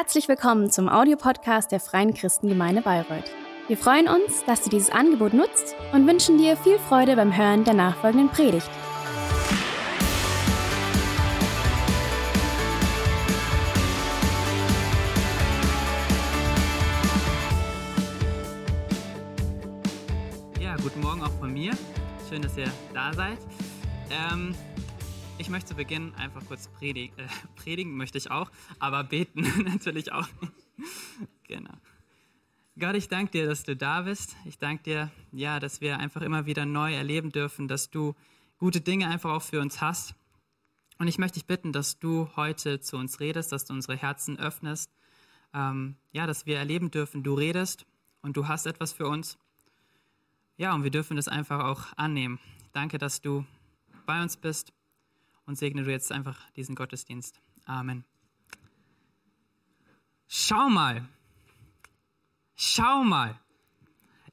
Herzlich willkommen zum Audiopodcast der Freien Christengemeinde Bayreuth. Wir freuen uns, dass du dieses Angebot nutzt und wünschen dir viel Freude beim Hören der nachfolgenden Predigt. Ja, guten Morgen auch von mir. Schön, dass ihr da seid. Ähm, ich möchte zu Beginn einfach kurz predigen, äh, predigen möchte ich auch, aber beten natürlich auch. genau. Gott, ich danke dir, dass du da bist. Ich danke dir, ja, dass wir einfach immer wieder neu erleben dürfen, dass du gute Dinge einfach auch für uns hast. Und ich möchte dich bitten, dass du heute zu uns redest, dass du unsere Herzen öffnest. Ähm, ja, dass wir erleben dürfen, du redest und du hast etwas für uns. Ja, und wir dürfen das einfach auch annehmen. Danke, dass du bei uns bist und segne du jetzt einfach diesen Gottesdienst. Amen. Schau mal. Schau mal.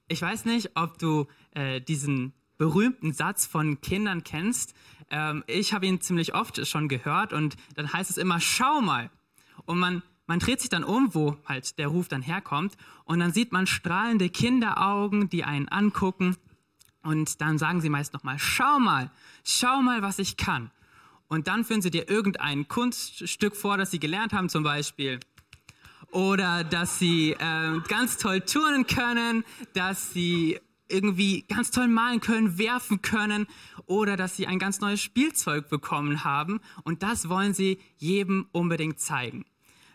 Ich weiß nicht, ob du äh, diesen berühmten Satz von Kindern kennst. Ähm, ich habe ihn ziemlich oft schon gehört und dann heißt es immer, schau mal. Und man, man dreht sich dann um, wo halt der Ruf dann herkommt und dann sieht man strahlende Kinderaugen, die einen angucken und dann sagen sie meist nochmal, schau mal, schau mal, was ich kann und dann führen sie dir irgendein Kunststück vor, das sie gelernt haben zum Beispiel. Oder dass sie äh, ganz toll turnen können, dass sie irgendwie ganz toll malen können, werfen können oder dass sie ein ganz neues Spielzeug bekommen haben. Und das wollen sie jedem unbedingt zeigen.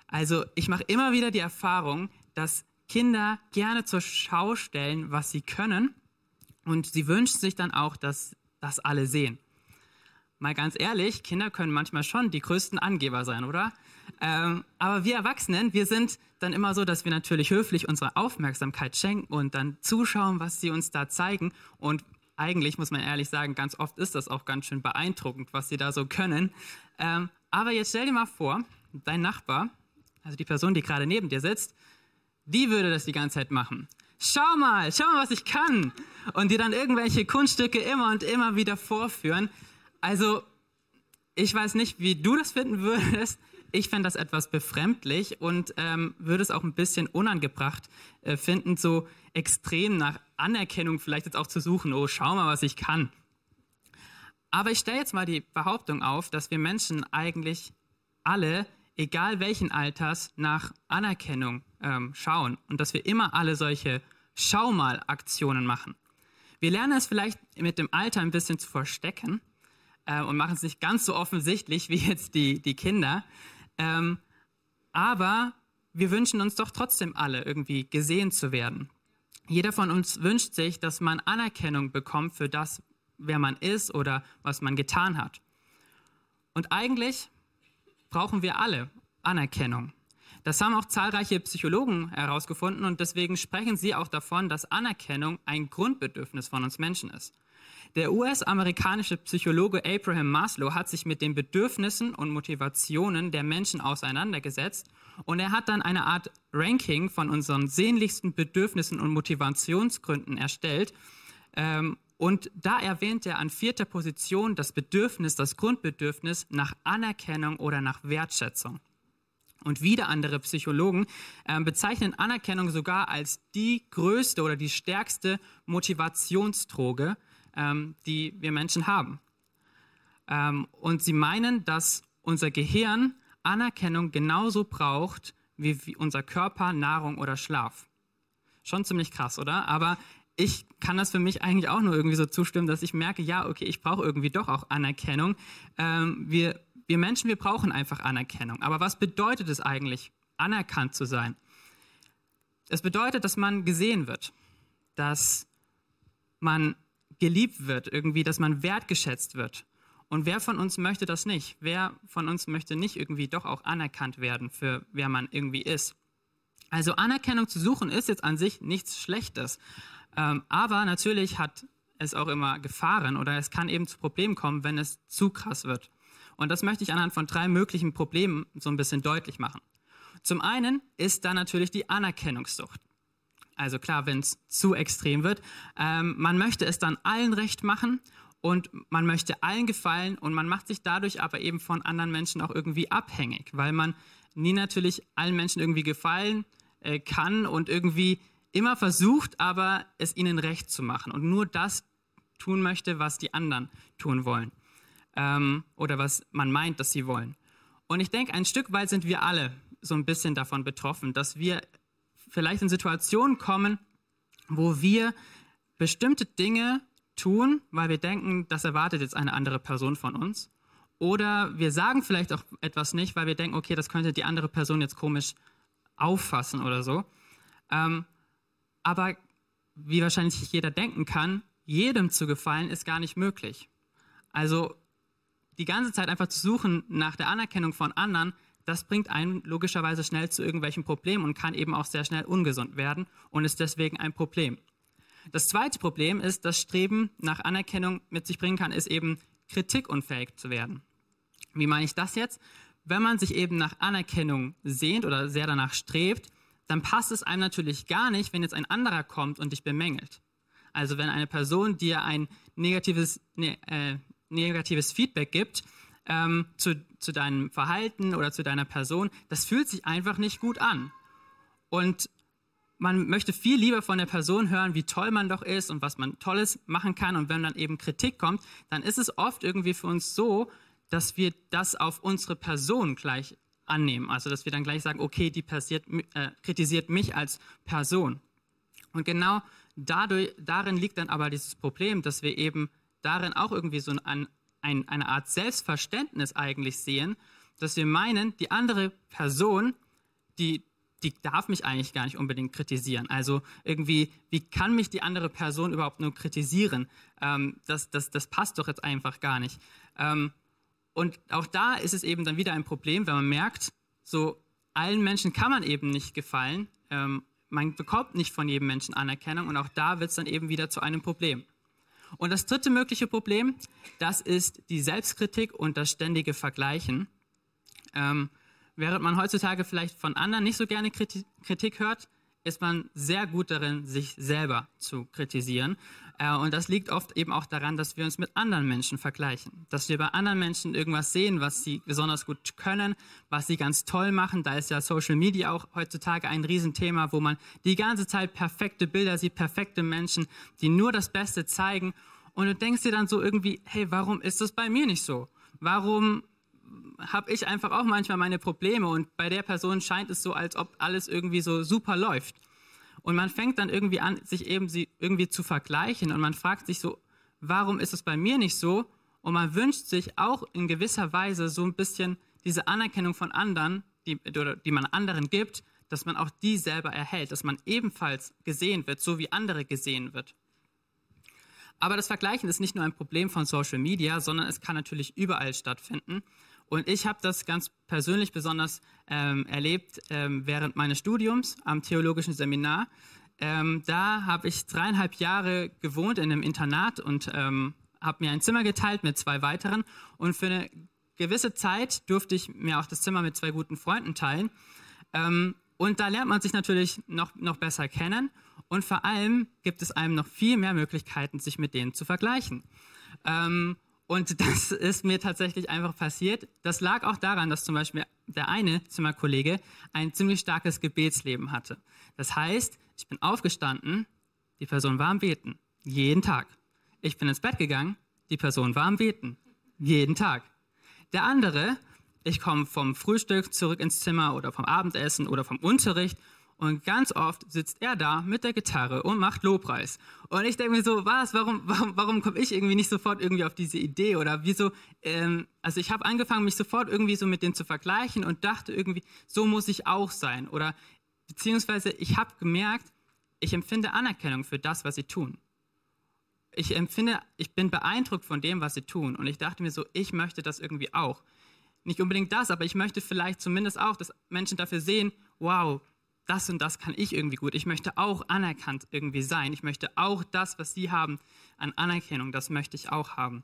Also ich mache immer wieder die Erfahrung, dass Kinder gerne zur Schau stellen, was sie können. Und sie wünschen sich dann auch, dass das alle sehen mal ganz ehrlich, Kinder können manchmal schon die größten Angeber sein, oder? Ähm, aber wir Erwachsenen, wir sind dann immer so, dass wir natürlich höflich unsere Aufmerksamkeit schenken und dann zuschauen, was sie uns da zeigen. Und eigentlich muss man ehrlich sagen, ganz oft ist das auch ganz schön beeindruckend, was sie da so können. Ähm, aber jetzt stell dir mal vor, dein Nachbar, also die Person, die gerade neben dir sitzt, die würde das die ganze Zeit machen. Schau mal, schau mal, was ich kann. Und dir dann irgendwelche Kunststücke immer und immer wieder vorführen. Also, ich weiß nicht, wie du das finden würdest. Ich fände das etwas befremdlich und ähm, würde es auch ein bisschen unangebracht äh, finden, so extrem nach Anerkennung vielleicht jetzt auch zu suchen. Oh, schau mal, was ich kann. Aber ich stelle jetzt mal die Behauptung auf, dass wir Menschen eigentlich alle, egal welchen Alters, nach Anerkennung ähm, schauen und dass wir immer alle solche Schau mal Aktionen machen. Wir lernen es vielleicht mit dem Alter ein bisschen zu verstecken, äh, und machen es nicht ganz so offensichtlich wie jetzt die, die Kinder. Ähm, aber wir wünschen uns doch trotzdem alle irgendwie gesehen zu werden. Jeder von uns wünscht sich, dass man Anerkennung bekommt für das, wer man ist oder was man getan hat. Und eigentlich brauchen wir alle Anerkennung. Das haben auch zahlreiche Psychologen herausgefunden und deswegen sprechen sie auch davon, dass Anerkennung ein Grundbedürfnis von uns Menschen ist. Der US-amerikanische Psychologe Abraham Maslow hat sich mit den Bedürfnissen und Motivationen der Menschen auseinandergesetzt und er hat dann eine Art Ranking von unseren sehnlichsten Bedürfnissen und Motivationsgründen erstellt. Ähm, und da erwähnt er an vierter Position das Bedürfnis, das Grundbedürfnis nach Anerkennung oder nach Wertschätzung. Und wieder andere Psychologen äh, bezeichnen Anerkennung sogar als die größte oder die stärkste Motivationsdroge, ähm, die wir Menschen haben. Ähm, und sie meinen, dass unser Gehirn Anerkennung genauso braucht wie, wie unser Körper Nahrung oder Schlaf. Schon ziemlich krass, oder? Aber ich kann das für mich eigentlich auch nur irgendwie so zustimmen, dass ich merke, ja, okay, ich brauche irgendwie doch auch Anerkennung. Ähm, wir, wir Menschen, wir brauchen einfach Anerkennung. Aber was bedeutet es eigentlich, anerkannt zu sein? Es bedeutet, dass man gesehen wird, dass man geliebt wird, irgendwie, dass man wertgeschätzt wird. Und wer von uns möchte das nicht? Wer von uns möchte nicht irgendwie doch auch anerkannt werden für wer man irgendwie ist? Also Anerkennung zu suchen ist jetzt an sich nichts Schlechtes. Ähm, aber natürlich hat es auch immer Gefahren oder es kann eben zu Problemen kommen, wenn es zu krass wird. Und das möchte ich anhand von drei möglichen Problemen so ein bisschen deutlich machen. Zum einen ist da natürlich die Anerkennungssucht. Also klar, wenn es zu extrem wird. Ähm, man möchte es dann allen recht machen und man möchte allen gefallen und man macht sich dadurch aber eben von anderen Menschen auch irgendwie abhängig, weil man nie natürlich allen Menschen irgendwie gefallen äh, kann und irgendwie immer versucht, aber es ihnen recht zu machen und nur das tun möchte, was die anderen tun wollen ähm, oder was man meint, dass sie wollen. Und ich denke, ein Stück weit sind wir alle so ein bisschen davon betroffen, dass wir vielleicht in Situationen kommen, wo wir bestimmte Dinge tun, weil wir denken, das erwartet jetzt eine andere Person von uns. Oder wir sagen vielleicht auch etwas nicht, weil wir denken, okay, das könnte die andere Person jetzt komisch auffassen oder so. Ähm, aber wie wahrscheinlich jeder denken kann, jedem zu gefallen ist gar nicht möglich. Also die ganze Zeit einfach zu suchen nach der Anerkennung von anderen, das bringt einen logischerweise schnell zu irgendwelchen Problemen und kann eben auch sehr schnell ungesund werden und ist deswegen ein Problem. Das zweite Problem ist, dass Streben nach Anerkennung mit sich bringen kann, ist eben kritikunfähig zu werden. Wie meine ich das jetzt? Wenn man sich eben nach Anerkennung sehnt oder sehr danach strebt, dann passt es einem natürlich gar nicht, wenn jetzt ein anderer kommt und dich bemängelt. Also wenn eine Person dir ein negatives, ne, äh, negatives Feedback gibt ähm, zu, zu deinem Verhalten oder zu deiner Person, das fühlt sich einfach nicht gut an. Und man möchte viel lieber von der Person hören, wie toll man doch ist und was man Tolles machen kann. Und wenn dann eben Kritik kommt, dann ist es oft irgendwie für uns so, dass wir das auf unsere Person gleich annehmen. Also dass wir dann gleich sagen, okay, die passiert, äh, kritisiert mich als Person. Und genau dadurch, darin liegt dann aber dieses Problem, dass wir eben darin auch irgendwie so ein, ein, eine Art Selbstverständnis eigentlich sehen, dass wir meinen, die andere Person, die die darf mich eigentlich gar nicht unbedingt kritisieren. Also irgendwie, wie kann mich die andere Person überhaupt nur kritisieren? Ähm, das, das, das passt doch jetzt einfach gar nicht. Ähm, und auch da ist es eben dann wieder ein Problem, wenn man merkt, so allen Menschen kann man eben nicht gefallen. Ähm, man bekommt nicht von jedem Menschen Anerkennung und auch da wird es dann eben wieder zu einem Problem. Und das dritte mögliche Problem, das ist die Selbstkritik und das ständige Vergleichen. Ähm, Während man heutzutage vielleicht von anderen nicht so gerne Kritik hört, ist man sehr gut darin, sich selber zu kritisieren. Äh, und das liegt oft eben auch daran, dass wir uns mit anderen Menschen vergleichen. Dass wir bei anderen Menschen irgendwas sehen, was sie besonders gut können, was sie ganz toll machen. Da ist ja Social Media auch heutzutage ein Riesenthema, wo man die ganze Zeit perfekte Bilder sieht, perfekte Menschen, die nur das Beste zeigen. Und du denkst dir dann so irgendwie, hey, warum ist das bei mir nicht so? Warum habe ich einfach auch manchmal meine Probleme und bei der Person scheint es so, als ob alles irgendwie so super läuft. Und man fängt dann irgendwie an, sich eben sie irgendwie zu vergleichen und man fragt sich so, warum ist es bei mir nicht so? Und man wünscht sich auch in gewisser Weise so ein bisschen diese Anerkennung von anderen, die, die man anderen gibt, dass man auch die selber erhält, dass man ebenfalls gesehen wird, so wie andere gesehen wird. Aber das Vergleichen ist nicht nur ein Problem von Social Media, sondern es kann natürlich überall stattfinden. Und ich habe das ganz persönlich besonders ähm, erlebt ähm, während meines Studiums am theologischen Seminar. Ähm, da habe ich dreieinhalb Jahre gewohnt in einem Internat und ähm, habe mir ein Zimmer geteilt mit zwei weiteren. Und für eine gewisse Zeit durfte ich mir auch das Zimmer mit zwei guten Freunden teilen. Ähm, und da lernt man sich natürlich noch, noch besser kennen. Und vor allem gibt es einem noch viel mehr Möglichkeiten, sich mit denen zu vergleichen. Ähm, und das ist mir tatsächlich einfach passiert. Das lag auch daran, dass zum Beispiel der eine Zimmerkollege ein ziemlich starkes Gebetsleben hatte. Das heißt, ich bin aufgestanden, die Person war am Beten, jeden Tag. Ich bin ins Bett gegangen, die Person war am Beten, jeden Tag. Der andere, ich komme vom Frühstück zurück ins Zimmer oder vom Abendessen oder vom Unterricht und ganz oft sitzt er da mit der Gitarre und macht Lobpreis. Und ich denke mir so, was, warum, warum, warum komme ich irgendwie nicht sofort irgendwie auf diese Idee? Oder wieso, ähm, also ich habe angefangen, mich sofort irgendwie so mit denen zu vergleichen und dachte irgendwie, so muss ich auch sein. Oder beziehungsweise ich habe gemerkt, ich empfinde Anerkennung für das, was sie tun. Ich empfinde, ich bin beeindruckt von dem, was sie tun. Und ich dachte mir so, ich möchte das irgendwie auch. Nicht unbedingt das, aber ich möchte vielleicht zumindest auch, dass Menschen dafür sehen, wow, das und das kann ich irgendwie gut. Ich möchte auch anerkannt irgendwie sein. Ich möchte auch das, was Sie haben an Anerkennung, das möchte ich auch haben.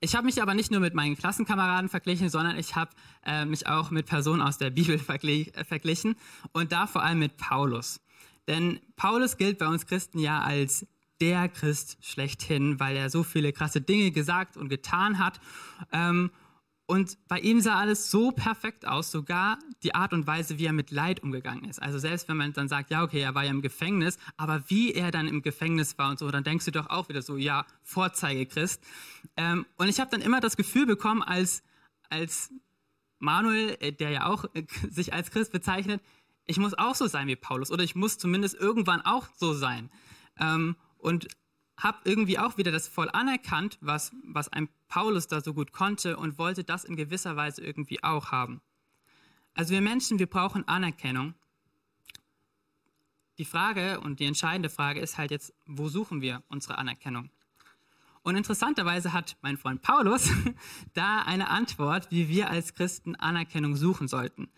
Ich habe mich aber nicht nur mit meinen Klassenkameraden verglichen, sondern ich habe äh, mich auch mit Personen aus der Bibel verglich, äh, verglichen und da vor allem mit Paulus. Denn Paulus gilt bei uns Christen ja als der Christ schlechthin, weil er so viele krasse Dinge gesagt und getan hat. Ähm, Und bei ihm sah alles so perfekt aus, sogar die Art und Weise, wie er mit Leid umgegangen ist. Also selbst wenn man dann sagt, ja, okay, er war ja im Gefängnis, aber wie er dann im Gefängnis war und so, dann denkst du doch auch wieder so, ja, Vorzeige Christ. Ähm, und ich habe dann immer das Gefühl bekommen, als, als Manuel, äh, der ja auch äh, sich als Christ bezeichnet, ich muss auch so sein wie Paulus oder ich muss zumindest irgendwann auch so sein. Ähm, und habe irgendwie auch wieder das voll anerkannt, was, was ein Paulus da so gut konnte und wollte das in gewisser Weise irgendwie auch haben. Also wir Menschen, wir brauchen Anerkennung. Die Frage und die entscheidende Frage ist halt jetzt, wo suchen wir unsere Anerkennung? Und interessanterweise hat mein Freund Paulus da eine Antwort, wie wir als Christen Anerkennung suchen sollten.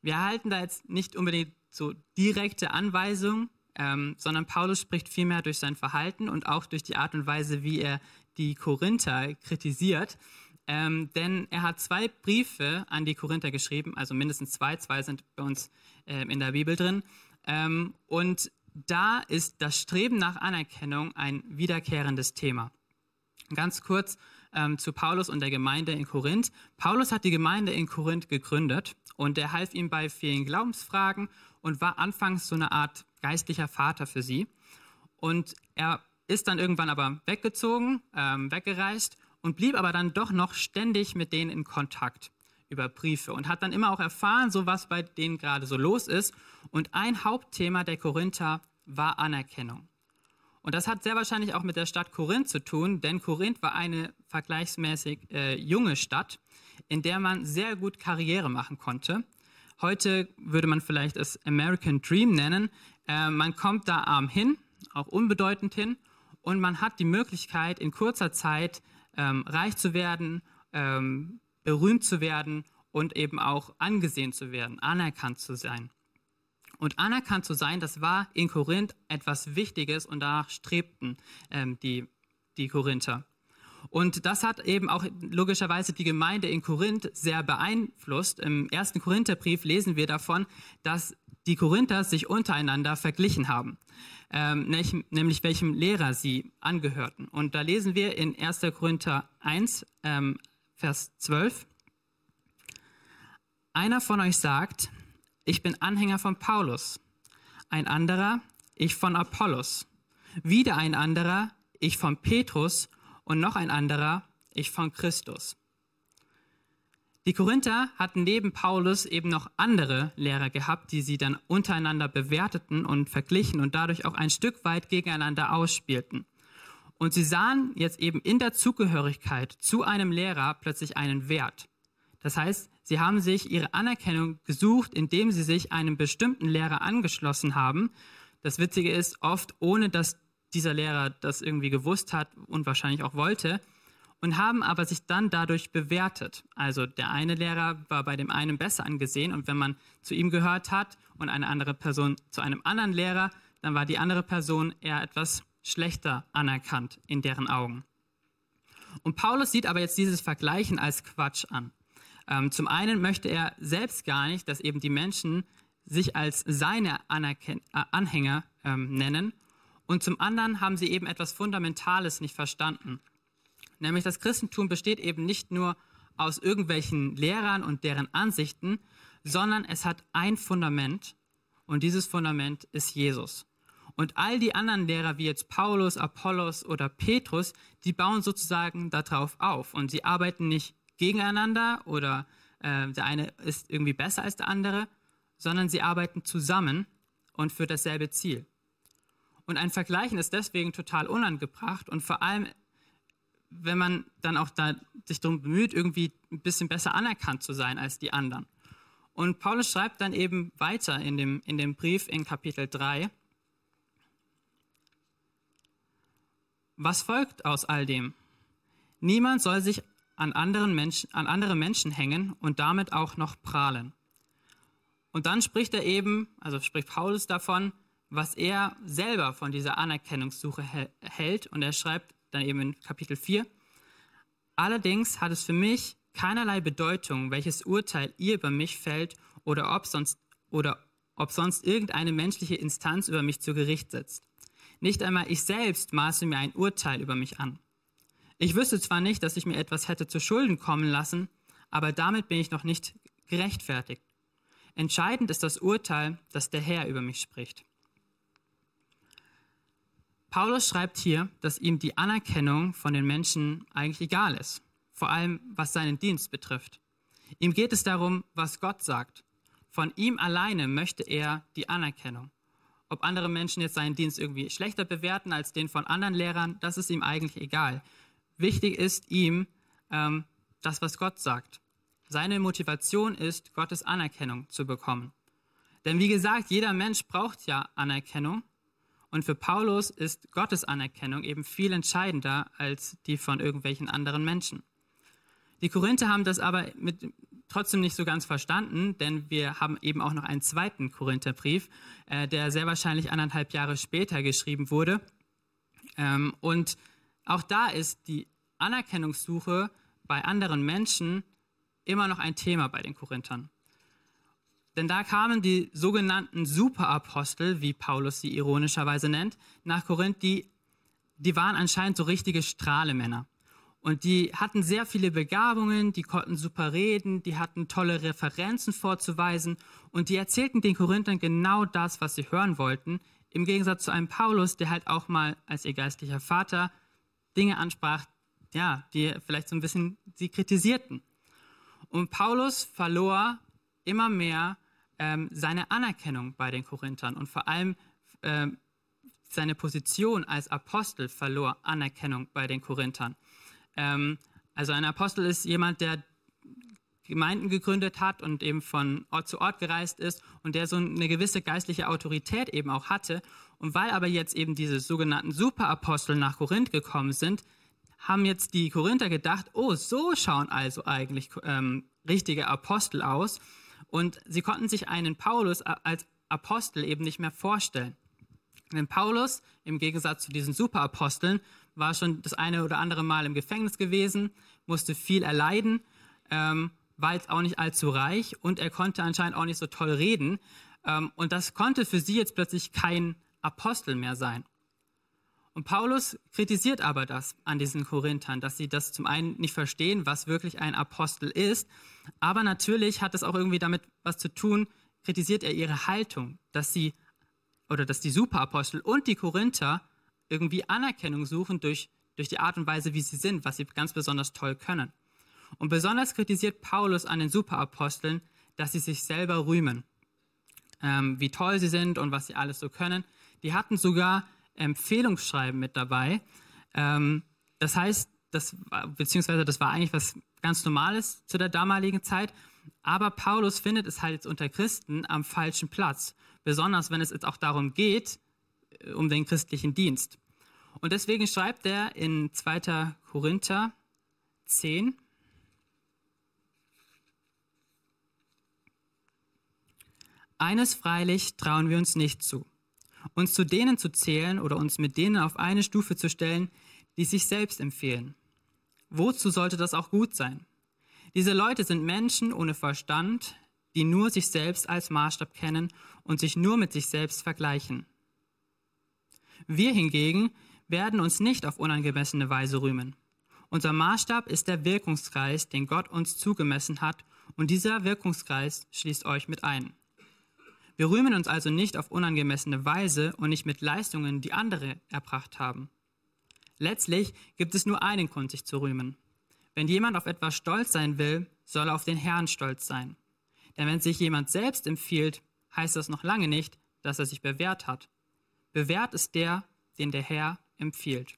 Wir erhalten da jetzt nicht unbedingt so direkte Anweisungen, ähm, sondern Paulus spricht vielmehr durch sein Verhalten und auch durch die Art und Weise, wie er die Korinther kritisiert. Ähm, denn er hat zwei Briefe an die Korinther geschrieben, also mindestens zwei, zwei sind bei uns äh, in der Bibel drin. Ähm, und da ist das Streben nach Anerkennung ein wiederkehrendes Thema. Ganz kurz ähm, zu Paulus und der Gemeinde in Korinth. Paulus hat die Gemeinde in Korinth gegründet und er half ihm bei vielen Glaubensfragen und war anfangs so eine Art geistlicher Vater für sie. Und er ist dann irgendwann aber weggezogen, ähm, weggereist und blieb aber dann doch noch ständig mit denen in Kontakt über Briefe und hat dann immer auch erfahren, so was bei denen gerade so los ist. Und ein Hauptthema der Korinther war Anerkennung. Und das hat sehr wahrscheinlich auch mit der Stadt Korinth zu tun, denn Korinth war eine vergleichsmäßig äh, junge Stadt, in der man sehr gut Karriere machen konnte. Heute würde man vielleicht es American Dream nennen. Äh, man kommt da arm hin, auch unbedeutend hin, und man hat die Möglichkeit, in kurzer Zeit ähm, reich zu werden, ähm, berühmt zu werden und eben auch angesehen zu werden, anerkannt zu sein. Und anerkannt zu sein, das war in Korinth etwas Wichtiges und danach strebten ähm, die, die Korinther. Und das hat eben auch logischerweise die Gemeinde in Korinth sehr beeinflusst. Im ersten Korintherbrief lesen wir davon, dass die Korinther sich untereinander verglichen haben, ähm, nämlich welchem Lehrer sie angehörten. Und da lesen wir in 1. Korinther 1, ähm, Vers 12, einer von euch sagt, ich bin Anhänger von Paulus, ein anderer, ich von Apollos, wieder ein anderer, ich von Petrus und noch ein anderer, ich von Christus. Die Korinther hatten neben Paulus eben noch andere Lehrer gehabt, die sie dann untereinander bewerteten und verglichen und dadurch auch ein Stück weit gegeneinander ausspielten. Und sie sahen jetzt eben in der Zugehörigkeit zu einem Lehrer plötzlich einen Wert. Das heißt, sie haben sich ihre Anerkennung gesucht, indem sie sich einem bestimmten Lehrer angeschlossen haben. Das Witzige ist, oft ohne dass dieser Lehrer das irgendwie gewusst hat und wahrscheinlich auch wollte und haben aber sich dann dadurch bewertet. Also der eine Lehrer war bei dem einen besser angesehen und wenn man zu ihm gehört hat und eine andere Person zu einem anderen Lehrer, dann war die andere Person eher etwas schlechter anerkannt in deren Augen. Und Paulus sieht aber jetzt dieses Vergleichen als Quatsch an. Ähm, zum einen möchte er selbst gar nicht, dass eben die Menschen sich als seine Anerken äh, Anhänger ähm, nennen und zum anderen haben sie eben etwas Fundamentales nicht verstanden. Nämlich das Christentum besteht eben nicht nur aus irgendwelchen Lehrern und deren Ansichten, sondern es hat ein Fundament und dieses Fundament ist Jesus. Und all die anderen Lehrer wie jetzt Paulus, Apollos oder Petrus, die bauen sozusagen darauf auf und sie arbeiten nicht gegeneinander oder äh, der eine ist irgendwie besser als der andere, sondern sie arbeiten zusammen und für dasselbe Ziel. Und ein Vergleichen ist deswegen total unangebracht und vor allem, wenn man dann auch da sich darum bemüht, irgendwie ein bisschen besser anerkannt zu sein als die anderen. Und Paulus schreibt dann eben weiter in dem, in dem Brief in Kapitel 3, was folgt aus all dem? Niemand soll sich an, anderen Menschen, an andere Menschen hängen und damit auch noch prahlen. Und dann spricht er eben, also spricht Paulus davon, was er selber von dieser Anerkennungssuche hält. Und er schreibt dann eben in Kapitel 4, Allerdings hat es für mich keinerlei Bedeutung, welches Urteil ihr über mich fällt oder ob sonst, oder ob sonst irgendeine menschliche Instanz über mich zu Gericht setzt. Nicht einmal ich selbst maße mir ein Urteil über mich an. Ich wüsste zwar nicht, dass ich mir etwas hätte zu Schulden kommen lassen, aber damit bin ich noch nicht gerechtfertigt. Entscheidend ist das Urteil, das der Herr über mich spricht. Paulus schreibt hier, dass ihm die Anerkennung von den Menschen eigentlich egal ist, vor allem was seinen Dienst betrifft. Ihm geht es darum, was Gott sagt. Von ihm alleine möchte er die Anerkennung. Ob andere Menschen jetzt seinen Dienst irgendwie schlechter bewerten als den von anderen Lehrern, das ist ihm eigentlich egal. Wichtig ist ihm ähm, das, was Gott sagt. Seine Motivation ist, Gottes Anerkennung zu bekommen. Denn wie gesagt, jeder Mensch braucht ja Anerkennung. Und für Paulus ist Gottes Anerkennung eben viel entscheidender als die von irgendwelchen anderen Menschen. Die Korinther haben das aber mit, trotzdem nicht so ganz verstanden, denn wir haben eben auch noch einen zweiten Korintherbrief, äh, der sehr wahrscheinlich anderthalb Jahre später geschrieben wurde. Ähm, und auch da ist die Anerkennungssuche bei anderen Menschen immer noch ein Thema bei den Korinthern. Denn da kamen die sogenannten Superapostel, wie Paulus sie ironischerweise nennt, nach Korinth, die, die waren anscheinend so richtige Strahlemänner. Und die hatten sehr viele Begabungen, die konnten super reden, die hatten tolle Referenzen vorzuweisen und die erzählten den Korinthern genau das, was sie hören wollten, im Gegensatz zu einem Paulus, der halt auch mal als ihr geistlicher Vater Dinge ansprach, ja, die vielleicht so ein bisschen sie kritisierten. Und Paulus verlor immer mehr ähm, seine Anerkennung bei den Korinthern und vor allem ähm, seine Position als Apostel verlor Anerkennung bei den Korinthern. Ähm, also ein Apostel ist jemand, der Gemeinden gegründet hat und eben von Ort zu Ort gereist ist und der so eine gewisse geistliche Autorität eben auch hatte. Und weil aber jetzt eben diese sogenannten Superapostel nach Korinth gekommen sind, haben jetzt die Korinther gedacht, oh, so schauen also eigentlich ähm, richtige Apostel aus. Und sie konnten sich einen Paulus als Apostel eben nicht mehr vorstellen. Denn Paulus, im Gegensatz zu diesen Superaposteln, war schon das eine oder andere Mal im Gefängnis gewesen, musste viel erleiden, ähm, war jetzt auch nicht allzu reich und er konnte anscheinend auch nicht so toll reden. Ähm, und das konnte für sie jetzt plötzlich kein Apostel mehr sein. Und Paulus kritisiert aber das an diesen Korinthern, dass sie das zum einen nicht verstehen, was wirklich ein Apostel ist, aber natürlich hat es auch irgendwie damit was zu tun, kritisiert er ihre Haltung, dass sie oder dass die Superapostel und die Korinther irgendwie Anerkennung suchen durch, durch die Art und Weise, wie sie sind, was sie ganz besonders toll können. Und besonders kritisiert Paulus an den Superaposteln, dass sie sich selber rühmen, ähm, wie toll sie sind und was sie alles so können. Die hatten sogar Empfehlungsschreiben mit dabei. Ähm, das heißt, das war, beziehungsweise das war eigentlich was ganz Normales zu der damaligen Zeit. Aber Paulus findet es halt jetzt unter Christen am falschen Platz. Besonders wenn es jetzt auch darum geht, äh, um den christlichen Dienst. Und deswegen schreibt er in 2. Korinther 10, Eines freilich trauen wir uns nicht zu uns zu denen zu zählen oder uns mit denen auf eine Stufe zu stellen, die sich selbst empfehlen. Wozu sollte das auch gut sein? Diese Leute sind Menschen ohne Verstand, die nur sich selbst als Maßstab kennen und sich nur mit sich selbst vergleichen. Wir hingegen werden uns nicht auf unangemessene Weise rühmen. Unser Maßstab ist der Wirkungskreis, den Gott uns zugemessen hat, und dieser Wirkungskreis schließt euch mit ein. Wir rühmen uns also nicht auf unangemessene Weise und nicht mit Leistungen, die andere erbracht haben. Letztlich gibt es nur einen Grund, sich zu rühmen. Wenn jemand auf etwas stolz sein will, soll er auf den Herrn stolz sein. Denn wenn sich jemand selbst empfiehlt, heißt das noch lange nicht, dass er sich bewährt hat. Bewährt ist der, den der Herr empfiehlt.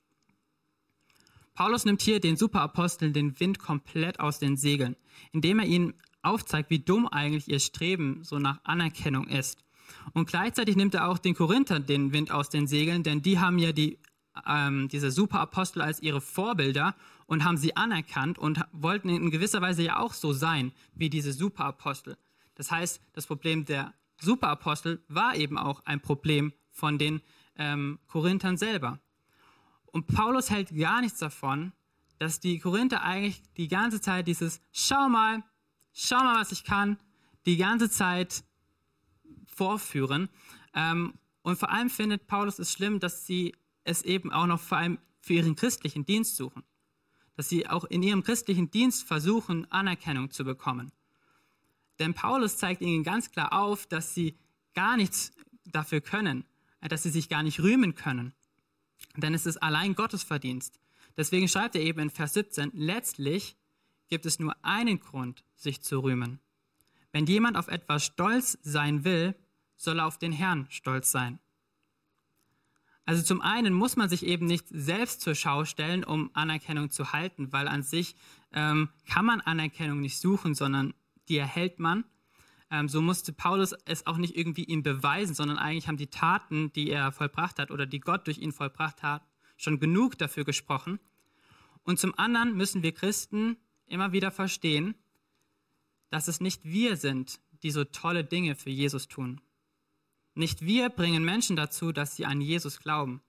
Paulus nimmt hier den Superaposteln den Wind komplett aus den Segeln, indem er ihnen aufzeigt, wie dumm eigentlich ihr Streben so nach Anerkennung ist. Und gleichzeitig nimmt er auch den Korinthern den Wind aus den Segeln, denn die haben ja die, ähm, diese Superapostel als ihre Vorbilder und haben sie anerkannt und wollten in gewisser Weise ja auch so sein wie diese Superapostel. Das heißt, das Problem der Superapostel war eben auch ein Problem von den ähm, Korinthern selber. Und Paulus hält gar nichts davon, dass die Korinther eigentlich die ganze Zeit dieses Schau mal, schau mal, was ich kann, die ganze Zeit vorführen. Ähm, und vor allem findet Paulus es schlimm, dass sie es eben auch noch vor allem für ihren christlichen Dienst suchen. dass sie auch in ihrem christlichen Dienst versuchen, Anerkennung zu bekommen. Denn Paulus zeigt ihnen ganz klar auf, dass sie gar nichts dafür können, dass sie sich gar nicht rühmen können. Denn es ist allein Gottes Verdienst. Deswegen schreibt er eben in Vers 17, letztlich gibt es nur einen Grund, sich zu rühmen. Wenn jemand auf etwas stolz sein will, soll er auf den Herrn stolz sein. Also zum einen muss man sich eben nicht selbst zur Schau stellen, um Anerkennung zu halten, weil an sich ähm, kann man Anerkennung nicht suchen, sondern die erhält man. Ähm, so musste Paulus es auch nicht irgendwie ihm beweisen, sondern eigentlich haben die Taten, die er vollbracht hat oder die Gott durch ihn vollbracht hat, schon genug dafür gesprochen. Und zum anderen müssen wir Christen immer wieder verstehen, dass es nicht wir sind, die so tolle Dinge für Jesus tun. Nicht wir bringen Menschen dazu, dass sie an Jesus glauben.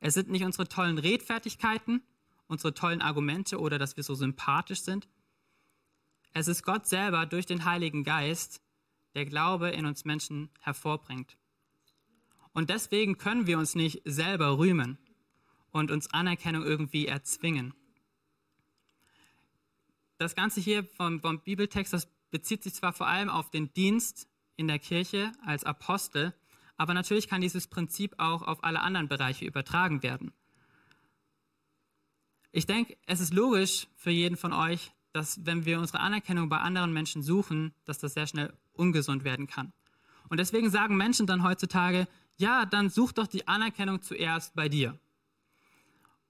Es sind nicht unsere tollen Redfertigkeiten, unsere tollen Argumente oder dass wir so sympathisch sind. Es ist Gott selber durch den Heiligen Geist, der Glaube in uns Menschen hervorbringt. Und deswegen können wir uns nicht selber rühmen und uns Anerkennung irgendwie erzwingen. Das Ganze hier vom, vom Bibeltext, das bezieht sich zwar vor allem auf den Dienst in der Kirche als Apostel, aber natürlich kann dieses Prinzip auch auf alle anderen Bereiche übertragen werden. Ich denke, es ist logisch für jeden von euch, dass wenn wir unsere Anerkennung bei anderen Menschen suchen, dass das sehr schnell ungesund werden kann. Und deswegen sagen Menschen dann heutzutage, ja, dann such doch die Anerkennung zuerst bei dir.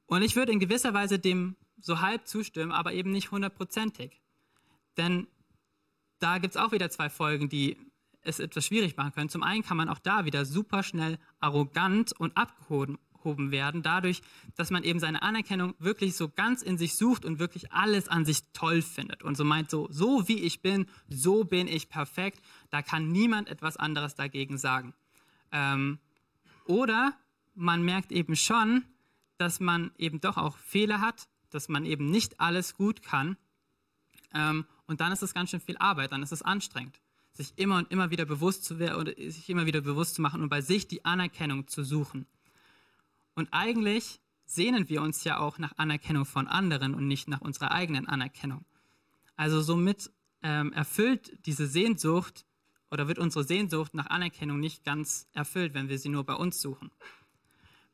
Und ich würde in gewisser Weise dem so halb zustimmen, aber eben nicht hundertprozentig. Denn da gibt es auch wieder zwei Folgen, die es etwas schwierig machen können. Zum einen kann man auch da wieder super schnell arrogant und abgehoben werden, dadurch, dass man eben seine Anerkennung wirklich so ganz in sich sucht und wirklich alles an sich toll findet und so meint, so, so wie ich bin, so bin ich perfekt, da kann niemand etwas anderes dagegen sagen. Ähm, oder man merkt eben schon, dass man eben doch auch Fehler hat, dass man eben nicht alles gut kann. Ähm, und dann ist es ganz schön viel Arbeit, dann ist es anstrengend sich immer und immer wieder bewusst zu werden oder sich immer wieder bewusst zu machen und bei sich die Anerkennung zu suchen. Und eigentlich sehnen wir uns ja auch nach Anerkennung von anderen und nicht nach unserer eigenen Anerkennung. Also somit ähm, erfüllt diese Sehnsucht oder wird unsere Sehnsucht nach Anerkennung nicht ganz erfüllt, wenn wir sie nur bei uns suchen.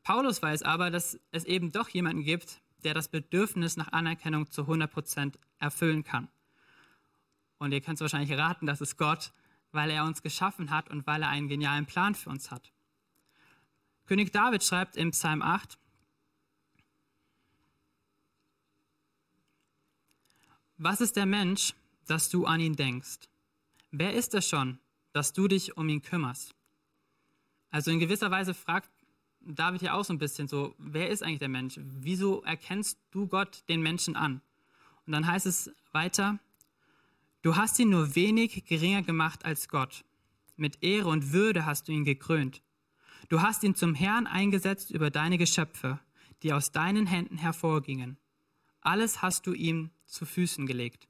Paulus weiß aber, dass es eben doch jemanden gibt, der das Bedürfnis nach Anerkennung zu 100% erfüllen kann. Und ihr könnt es wahrscheinlich raten, das ist Gott, weil er uns geschaffen hat und weil er einen genialen Plan für uns hat. König David schreibt im Psalm 8, Was ist der Mensch, dass du an ihn denkst? Wer ist es schon, dass du dich um ihn kümmerst? Also in gewisser Weise fragt David ja auch so ein bisschen so, wer ist eigentlich der Mensch? Wieso erkennst du Gott den Menschen an? Und dann heißt es weiter, Du hast ihn nur wenig geringer gemacht als Gott. Mit Ehre und Würde hast du ihn gekrönt. Du hast ihn zum Herrn eingesetzt über deine Geschöpfe, die aus deinen Händen hervorgingen. Alles hast du ihm zu Füßen gelegt.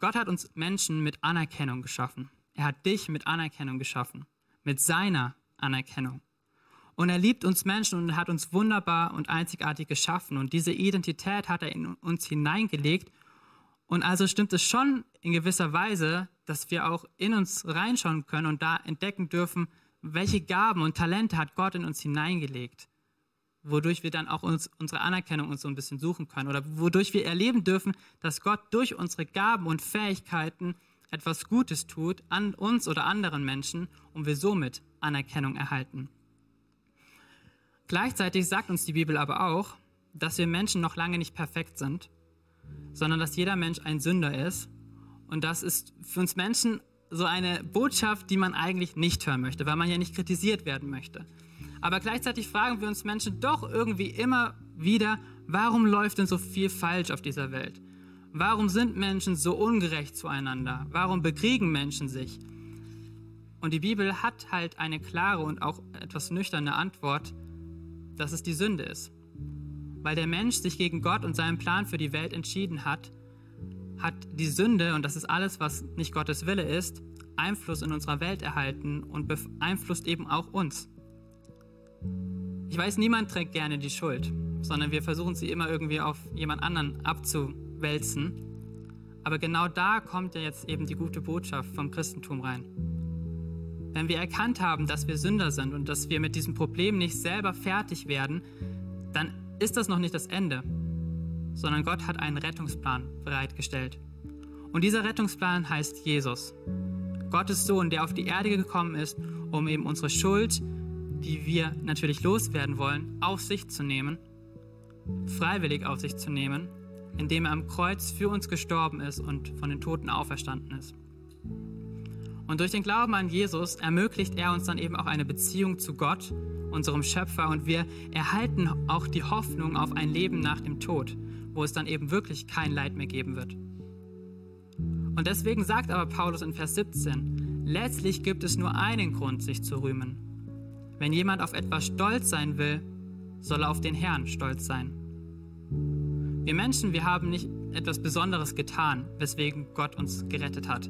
Gott hat uns Menschen mit Anerkennung geschaffen. Er hat dich mit Anerkennung geschaffen, mit seiner Anerkennung. Und er liebt uns Menschen und hat uns wunderbar und einzigartig geschaffen. Und diese Identität hat er in uns hineingelegt und also stimmt es schon in gewisser Weise, dass wir auch in uns reinschauen können und da entdecken dürfen, welche Gaben und Talente hat Gott in uns hineingelegt, wodurch wir dann auch uns, unsere Anerkennung uns so ein bisschen suchen können oder wodurch wir erleben dürfen, dass Gott durch unsere Gaben und Fähigkeiten etwas Gutes tut an uns oder anderen Menschen und wir somit Anerkennung erhalten. Gleichzeitig sagt uns die Bibel aber auch, dass wir Menschen noch lange nicht perfekt sind sondern dass jeder Mensch ein Sünder ist. Und das ist für uns Menschen so eine Botschaft, die man eigentlich nicht hören möchte, weil man ja nicht kritisiert werden möchte. Aber gleichzeitig fragen wir uns Menschen doch irgendwie immer wieder, warum läuft denn so viel falsch auf dieser Welt? Warum sind Menschen so ungerecht zueinander? Warum bekriegen Menschen sich? Und die Bibel hat halt eine klare und auch etwas nüchterne Antwort, dass es die Sünde ist. Weil der Mensch sich gegen Gott und seinen Plan für die Welt entschieden hat, hat die Sünde, und das ist alles, was nicht Gottes Wille ist, Einfluss in unserer Welt erhalten und beeinflusst eben auch uns. Ich weiß, niemand trägt gerne die Schuld. sondern wir versuchen sie immer irgendwie auf jemand anderen abzuwälzen. Aber genau da kommt ja jetzt eben die gute Botschaft vom Christentum rein. Wenn wir erkannt haben, dass wir Sünder sind und dass wir mit diesem Problem nicht selber fertig werden, dann ist das noch nicht das Ende, sondern Gott hat einen Rettungsplan bereitgestellt. Und dieser Rettungsplan heißt Jesus. Gottes Sohn, der auf die Erde gekommen ist, um eben unsere Schuld, die wir natürlich loswerden wollen, auf sich zu nehmen, freiwillig auf sich zu nehmen, indem er am Kreuz für uns gestorben ist und von den Toten auferstanden ist. Und durch den Glauben an Jesus ermöglicht er uns dann eben auch eine Beziehung zu Gott, unserem Schöpfer, und wir erhalten auch die Hoffnung auf ein Leben nach dem Tod, wo es dann eben wirklich kein Leid mehr geben wird. Und deswegen sagt aber Paulus in Vers 17, letztlich gibt es nur einen Grund, sich zu rühmen. Wenn jemand auf etwas stolz sein will, soll er auf den Herrn stolz sein. Wir Menschen, wir haben nicht etwas Besonderes getan, weswegen Gott uns gerettet hat.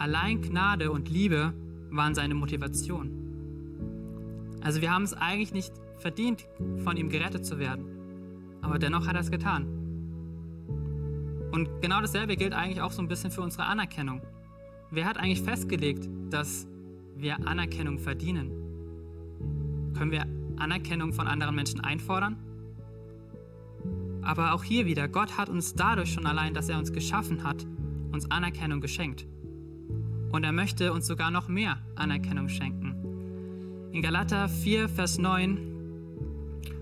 Allein Gnade und Liebe waren seine Motivation. Also wir haben es eigentlich nicht verdient, von ihm gerettet zu werden. Aber dennoch hat er es getan. Und genau dasselbe gilt eigentlich auch so ein bisschen für unsere Anerkennung. Wer hat eigentlich festgelegt, dass wir Anerkennung verdienen? Können wir Anerkennung von anderen Menschen einfordern? Aber auch hier wieder, Gott hat uns dadurch schon allein, dass er uns geschaffen hat, uns Anerkennung geschenkt. Und er möchte uns sogar noch mehr Anerkennung schenken. In Galater 4, Vers 9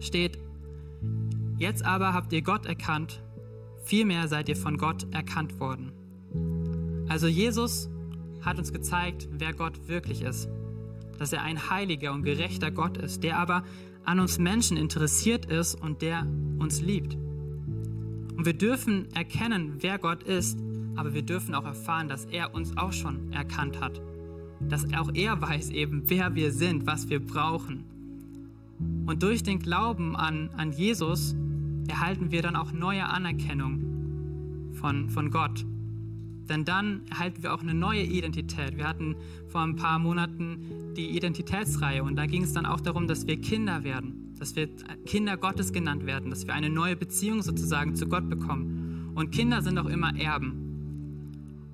steht, Jetzt aber habt ihr Gott erkannt, vielmehr seid ihr von Gott erkannt worden. Also Jesus hat uns gezeigt, wer Gott wirklich ist. Dass er ein heiliger und gerechter Gott ist, der aber an uns Menschen interessiert ist und der uns liebt. Und wir dürfen erkennen, wer Gott ist, aber wir dürfen auch erfahren, dass er uns auch schon erkannt hat. Dass auch er weiß eben, wer wir sind, was wir brauchen. Und durch den Glauben an, an Jesus erhalten wir dann auch neue Anerkennung von, von Gott. Denn dann erhalten wir auch eine neue Identität. Wir hatten vor ein paar Monaten die Identitätsreihe und da ging es dann auch darum, dass wir Kinder werden dass wir Kinder Gottes genannt werden, dass wir eine neue Beziehung sozusagen zu Gott bekommen. Und Kinder sind auch immer Erben.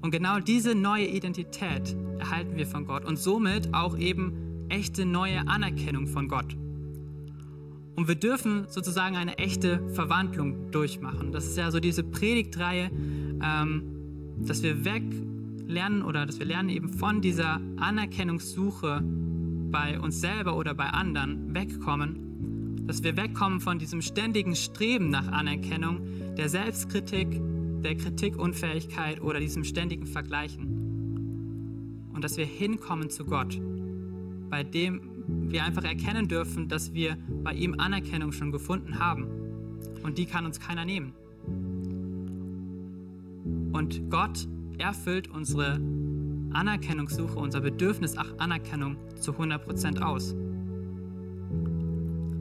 Und genau diese neue Identität erhalten wir von Gott und somit auch eben echte neue Anerkennung von Gott. Und wir dürfen sozusagen eine echte Verwandlung durchmachen. Das ist ja so diese Predigtreihe, ähm, dass wir weglernen oder dass wir lernen eben von dieser Anerkennungssuche bei uns selber oder bei anderen wegkommen dass wir wegkommen von diesem ständigen Streben nach Anerkennung, der Selbstkritik, der Kritikunfähigkeit oder diesem ständigen Vergleichen. Und dass wir hinkommen zu Gott, bei dem wir einfach erkennen dürfen, dass wir bei ihm Anerkennung schon gefunden haben. Und die kann uns keiner nehmen. Und Gott erfüllt unsere Anerkennungssuche, unser Bedürfnis nach Anerkennung zu 100% aus.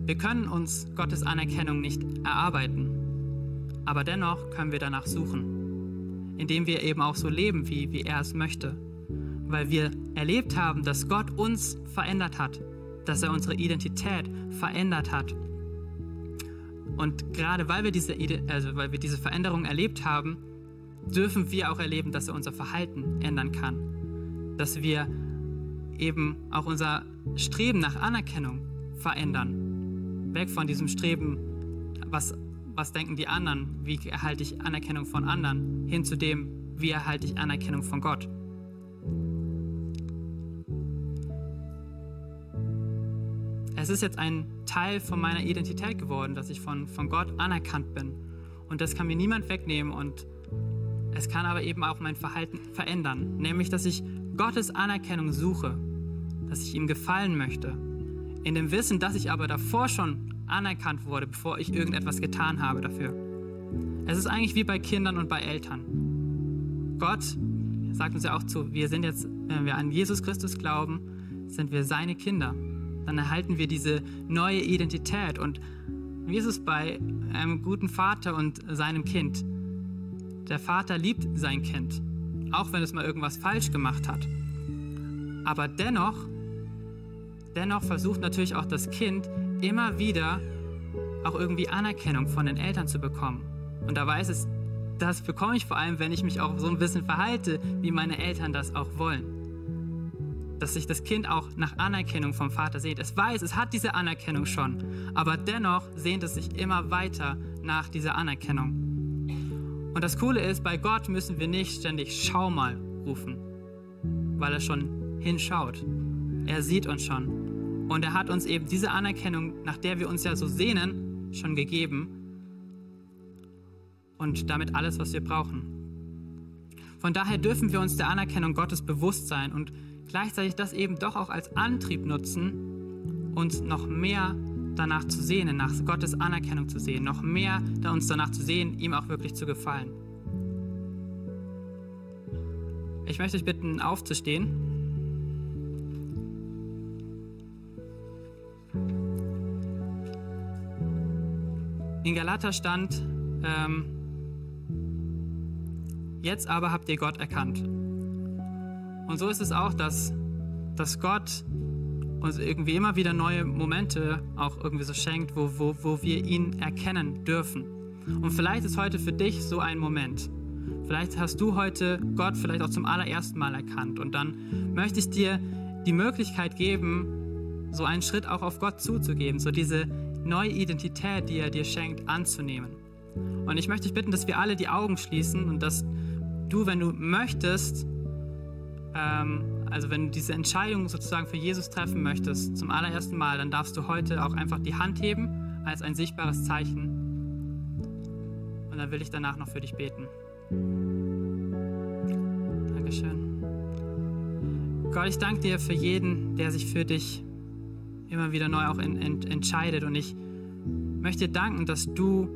Wir können uns Gottes Anerkennung nicht erarbeiten, aber dennoch können wir danach suchen, indem wir eben auch so leben, wie, wie er es möchte, weil wir erlebt haben, dass Gott uns verändert hat, dass er unsere Identität verändert hat. Und gerade weil wir diese, also weil wir diese Veränderung erlebt haben, dürfen wir auch erleben, dass er unser Verhalten ändern kann, dass wir eben auch unser Streben nach Anerkennung verändern. Weg von diesem Streben, was, was denken die anderen, wie erhalte ich Anerkennung von anderen, hin zu dem, wie erhalte ich Anerkennung von Gott. Es ist jetzt ein Teil von meiner Identität geworden, dass ich von, von Gott anerkannt bin. Und das kann mir niemand wegnehmen und es kann aber eben auch mein Verhalten verändern, nämlich dass ich Gottes Anerkennung suche, dass ich ihm gefallen möchte, in dem Wissen, dass ich aber davor schon anerkannt wurde, bevor ich irgendetwas getan habe dafür. Es ist eigentlich wie bei Kindern und bei Eltern. Gott sagt uns ja auch zu, wir sind jetzt, wenn wir an Jesus Christus glauben, sind wir seine Kinder. Dann erhalten wir diese neue Identität. Und wie ist es bei einem guten Vater und seinem Kind? Der Vater liebt sein Kind, auch wenn es mal irgendwas falsch gemacht hat. Aber dennoch Dennoch versucht natürlich auch das Kind immer wieder auch irgendwie Anerkennung von den Eltern zu bekommen. Und da weiß es, das bekomme ich vor allem, wenn ich mich auch so ein bisschen verhalte, wie meine Eltern das auch wollen dass sich das Kind auch nach Anerkennung vom Vater sehnt. Es weiß, es hat diese Anerkennung schon, aber dennoch sehnt es sich immer weiter nach dieser Anerkennung. Und das Coole ist, bei Gott müssen wir nicht ständig Schau mal rufen, weil er schon hinschaut. Er sieht uns schon. Und er hat uns eben diese Anerkennung, nach der wir uns ja so sehnen, schon gegeben. Und damit alles, was wir brauchen. Von daher dürfen wir uns der Anerkennung Gottes bewusst sein und gleichzeitig das eben doch auch als Antrieb nutzen, uns noch mehr danach zu sehen, nach Gottes Anerkennung zu sehen, noch mehr uns danach zu sehen, ihm auch wirklich zu gefallen. Ich möchte euch bitten, aufzustehen. In Galater stand, ähm, jetzt aber habt ihr Gott erkannt. Und so ist es auch, dass, dass Gott uns irgendwie immer wieder neue Momente auch irgendwie so schenkt, wo, wo, wo wir ihn erkennen dürfen. Und vielleicht ist heute für dich so ein Moment. Vielleicht hast du heute Gott vielleicht auch zum allerersten Mal erkannt. Und dann möchte ich dir die Möglichkeit geben, so einen Schritt auch auf Gott zuzugeben, so diese neue Identität, die er dir schenkt, anzunehmen. Und ich möchte dich bitten, dass wir alle die Augen schließen und dass du, wenn du möchtest, ähm, also wenn du diese Entscheidung sozusagen für Jesus treffen möchtest, zum allerersten Mal, dann darfst du heute auch einfach die Hand heben als ein sichtbares Zeichen. Und dann will ich danach noch für dich beten. Dankeschön. Gott, ich danke dir für jeden, der sich für dich immer wieder neu auch in, in, entscheidet. Und ich möchte danken, dass du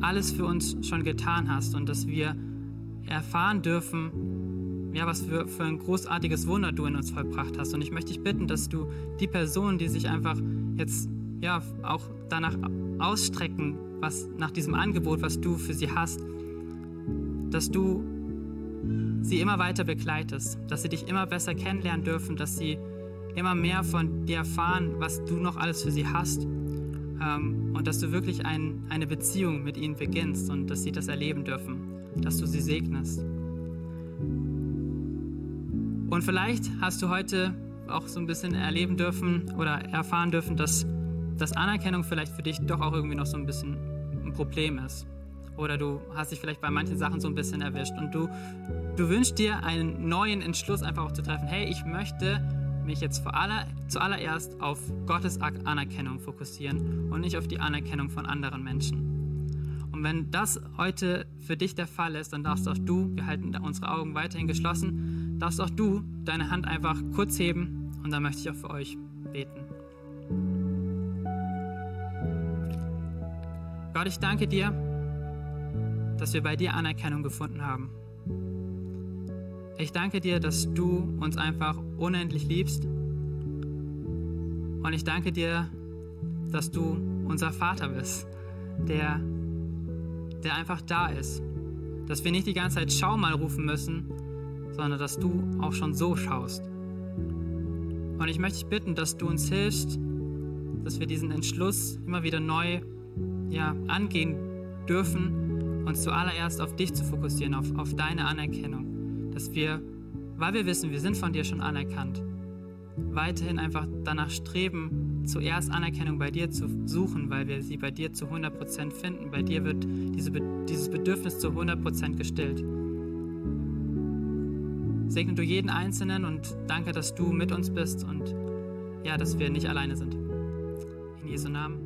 alles für uns schon getan hast und dass wir erfahren dürfen, ja, was für, für ein großartiges Wunder du in uns vollbracht hast. Und ich möchte dich bitten, dass du die Personen, die sich einfach jetzt ja auch danach ausstrecken, was nach diesem Angebot, was du für sie hast, dass du sie immer weiter begleitest, dass sie dich immer besser kennenlernen dürfen, dass sie immer mehr von dir erfahren, was du noch alles für sie hast ähm, und dass du wirklich ein, eine Beziehung mit ihnen beginnst und dass sie das erleben dürfen, dass du sie segnest. Und vielleicht hast du heute auch so ein bisschen erleben dürfen oder erfahren dürfen, dass, dass Anerkennung vielleicht für dich doch auch irgendwie noch so ein bisschen ein Problem ist. Oder du hast dich vielleicht bei manchen Sachen so ein bisschen erwischt und du, du wünschst dir einen neuen Entschluss einfach auch zu treffen. Hey, ich möchte mich jetzt vor aller, zuallererst auf Gottes Anerkennung fokussieren und nicht auf die Anerkennung von anderen Menschen. Und wenn das heute für dich der Fall ist, dann darfst auch du, wir halten unsere Augen weiterhin geschlossen, darfst auch du deine Hand einfach kurz heben und dann möchte ich auch für euch beten. Gott, ich danke dir, dass wir bei dir Anerkennung gefunden haben. Ich danke dir, dass du uns einfach unendlich liebst. Und ich danke dir, dass du unser Vater bist, der, der einfach da ist. Dass wir nicht die ganze Zeit Schau mal rufen müssen, sondern dass du auch schon so schaust. Und ich möchte dich bitten, dass du uns hilfst, dass wir diesen Entschluss immer wieder neu ja, angehen dürfen, uns zuallererst auf dich zu fokussieren, auf, auf deine Anerkennung. Dass wir, weil wir wissen, wir sind von dir schon anerkannt, weiterhin einfach danach streben, zuerst Anerkennung bei dir zu suchen, weil wir sie bei dir zu 100% finden. Bei dir wird diese, dieses Bedürfnis zu 100% gestillt. Segne du jeden Einzelnen und danke, dass du mit uns bist und ja, dass wir nicht alleine sind. In Jesu Namen.